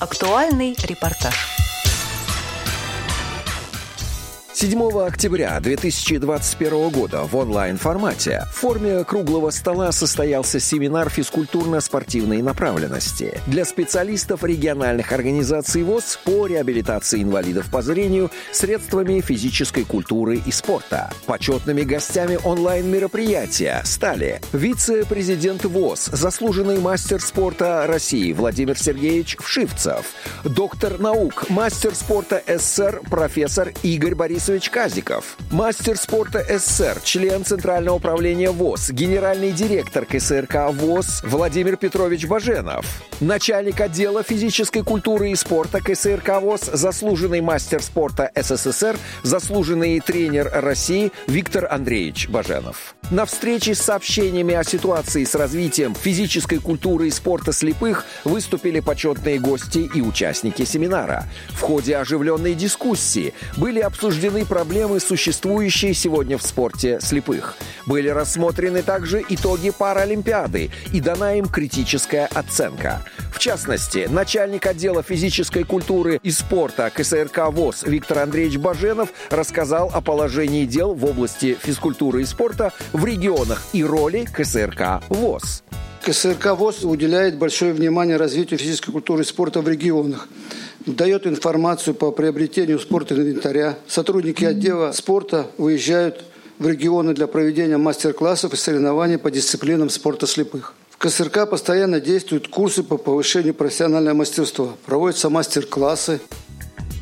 Актуальный репортаж. 7 октября 2021 года в онлайн-формате в форме круглого стола состоялся семинар физкультурно-спортивной направленности для специалистов региональных организаций ВОЗ по реабилитации инвалидов по зрению средствами физической культуры и спорта. Почетными гостями онлайн-мероприятия стали вице-президент ВОЗ, заслуженный мастер спорта России Владимир Сергеевич Вшивцев, доктор наук, мастер спорта СССР профессор Игорь Борисович Борисович Казиков, мастер спорта СССР, член Центрального управления ВОЗ, генеральный директор КСРК ВОЗ Владимир Петрович Баженов, начальник отдела физической культуры и спорта КСРК ВОЗ, заслуженный мастер спорта СССР, заслуженный тренер России Виктор Андреевич Баженов. На встрече с сообщениями о ситуации с развитием физической культуры и спорта слепых выступили почетные гости и участники семинара. В ходе оживленной дискуссии были обсуждены обсуждены проблемы, существующие сегодня в спорте слепых. Были рассмотрены также итоги Паралимпиады и дана им критическая оценка. В частности, начальник отдела физической культуры и спорта КСРК ВОЗ Виктор Андреевич Баженов рассказал о положении дел в области физкультуры и спорта в регионах и роли КСРК ВОЗ. КСРК ВОЗ уделяет большое внимание развитию физической культуры и спорта в регионах дает информацию по приобретению спортивного инвентаря. Сотрудники отдела спорта выезжают в регионы для проведения мастер-классов и соревнований по дисциплинам спорта слепых. В КСРК постоянно действуют курсы по повышению профессионального мастерства. Проводятся мастер-классы,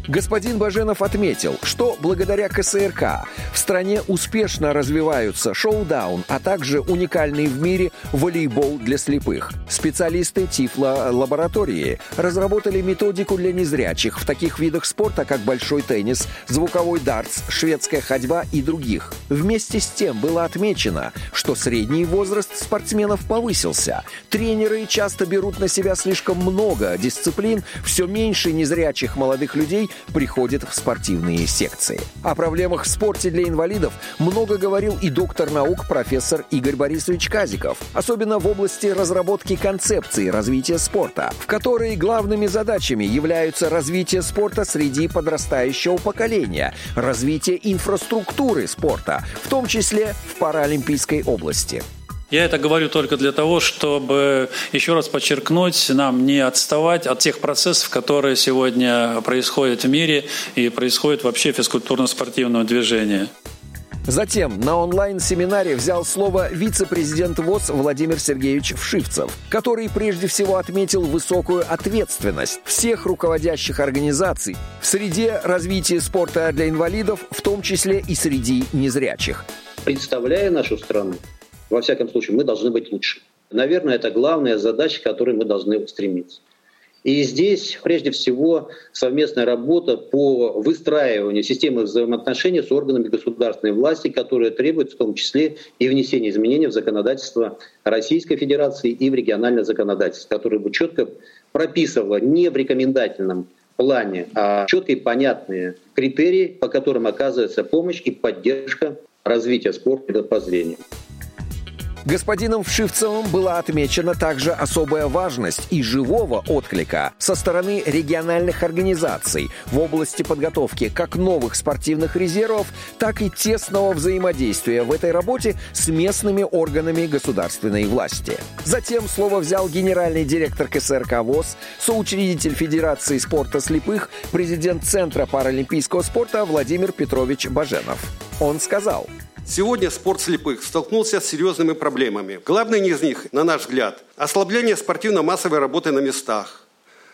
Господин Баженов отметил, что благодаря КСРК в стране успешно развиваются шоу-даун, а также уникальный в мире волейбол для слепых. Специалисты Тифло-лаборатории разработали методику для незрячих в таких видах спорта, как большой теннис, звуковой дартс, шведская ходьба и других. Вместе с тем было отмечено, что средний возраст спортсменов повысился. Тренеры часто берут на себя слишком много дисциплин, все меньше незрячих молодых людей приходит в спортивные секции. О проблемах в спорте для инвалидов много говорил и доктор наук профессор Игорь Борисович Казиков, особенно в области разработки концепции развития спорта, в которой главными задачами являются развитие спорта среди подрастающего поколения, развитие инфраструктуры спорта, в том числе в паралимпийской области. Я это говорю только для того, чтобы еще раз подчеркнуть, нам не отставать от тех процессов, которые сегодня происходят в мире и происходят вообще в физкультурно-спортивном движении. Затем на онлайн-семинаре взял слово вице-президент ВОЗ Владимир Сергеевич Вшивцев, который прежде всего отметил высокую ответственность всех руководящих организаций в среде развития спорта для инвалидов, в том числе и среди незрячих. Представляя нашу страну, во всяком случае, мы должны быть лучше. Наверное, это главная задача, к которой мы должны стремиться. И здесь, прежде всего, совместная работа по выстраиванию системы взаимоотношений с органами государственной власти, которые требуют в том числе и внесения изменений в законодательство Российской Федерации и в региональное законодательство, которое бы четко прописывало не в рекомендательном плане, а четкие понятные критерии, по которым оказывается помощь и поддержка развития спорта по зрению. Господином Вшивцевым была отмечена также особая важность и живого отклика со стороны региональных организаций в области подготовки как новых спортивных резервов, так и тесного взаимодействия в этой работе с местными органами государственной власти. Затем слово взял генеральный директор КСРК ВОЗ, соучредитель Федерации спорта слепых, президент Центра паралимпийского спорта Владимир Петрович Баженов. Он сказал – Сегодня спорт слепых столкнулся с серьезными проблемами. Главный из них, на наш взгляд, ослабление спортивно-массовой работы на местах,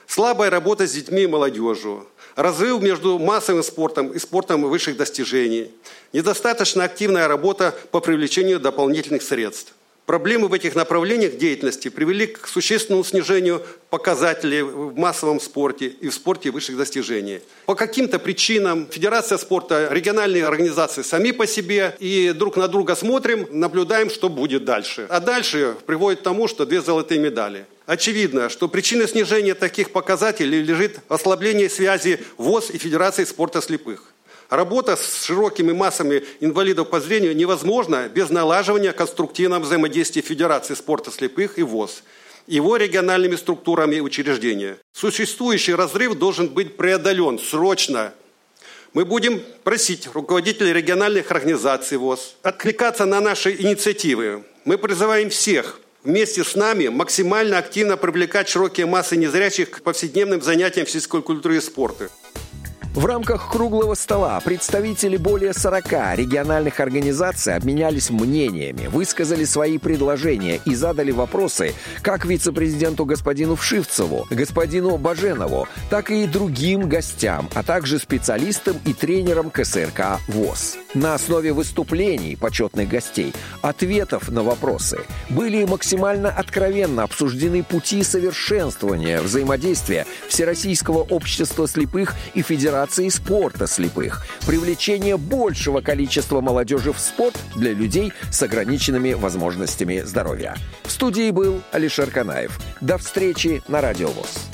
слабая работа с детьми и молодежью, разрыв между массовым спортом и спортом высших достижений, недостаточно активная работа по привлечению дополнительных средств. Проблемы в этих направлениях деятельности привели к существенному снижению показателей в массовом спорте и в спорте высших достижений. По каким-то причинам Федерация спорта, региональные организации сами по себе и друг на друга смотрим, наблюдаем, что будет дальше. А дальше приводит к тому, что две золотые медали. Очевидно, что причиной снижения таких показателей лежит ослабление связи ВОЗ и Федерации спорта слепых. Работа с широкими массами инвалидов по зрению невозможна без налаживания конструктивного взаимодействия Федерации спорта слепых и ВОЗ. его региональными структурами учреждения. Существующий разрыв должен быть преодолен срочно. Мы будем просить руководителей региональных организаций ВОЗ откликаться на наши инициативы. Мы призываем всех вместе с нами максимально активно привлекать широкие массы незрячих к повседневным занятиям физической культуры и спорта. В рамках круглого стола представители более 40 региональных организаций обменялись мнениями, высказали свои предложения и задали вопросы как вице-президенту господину Вшивцеву, господину Баженову, так и другим гостям, а также специалистам и тренерам КСРК ВОЗ. На основе выступлений почетных гостей, ответов на вопросы были максимально откровенно обсуждены пути совершенствования взаимодействия Всероссийского общества слепых и Федерации Федерации спорта слепых, привлечение большего количества молодежи в спорт для людей с ограниченными возможностями здоровья. В студии был Алишер Канаев. До встречи на Радио ВОЗ.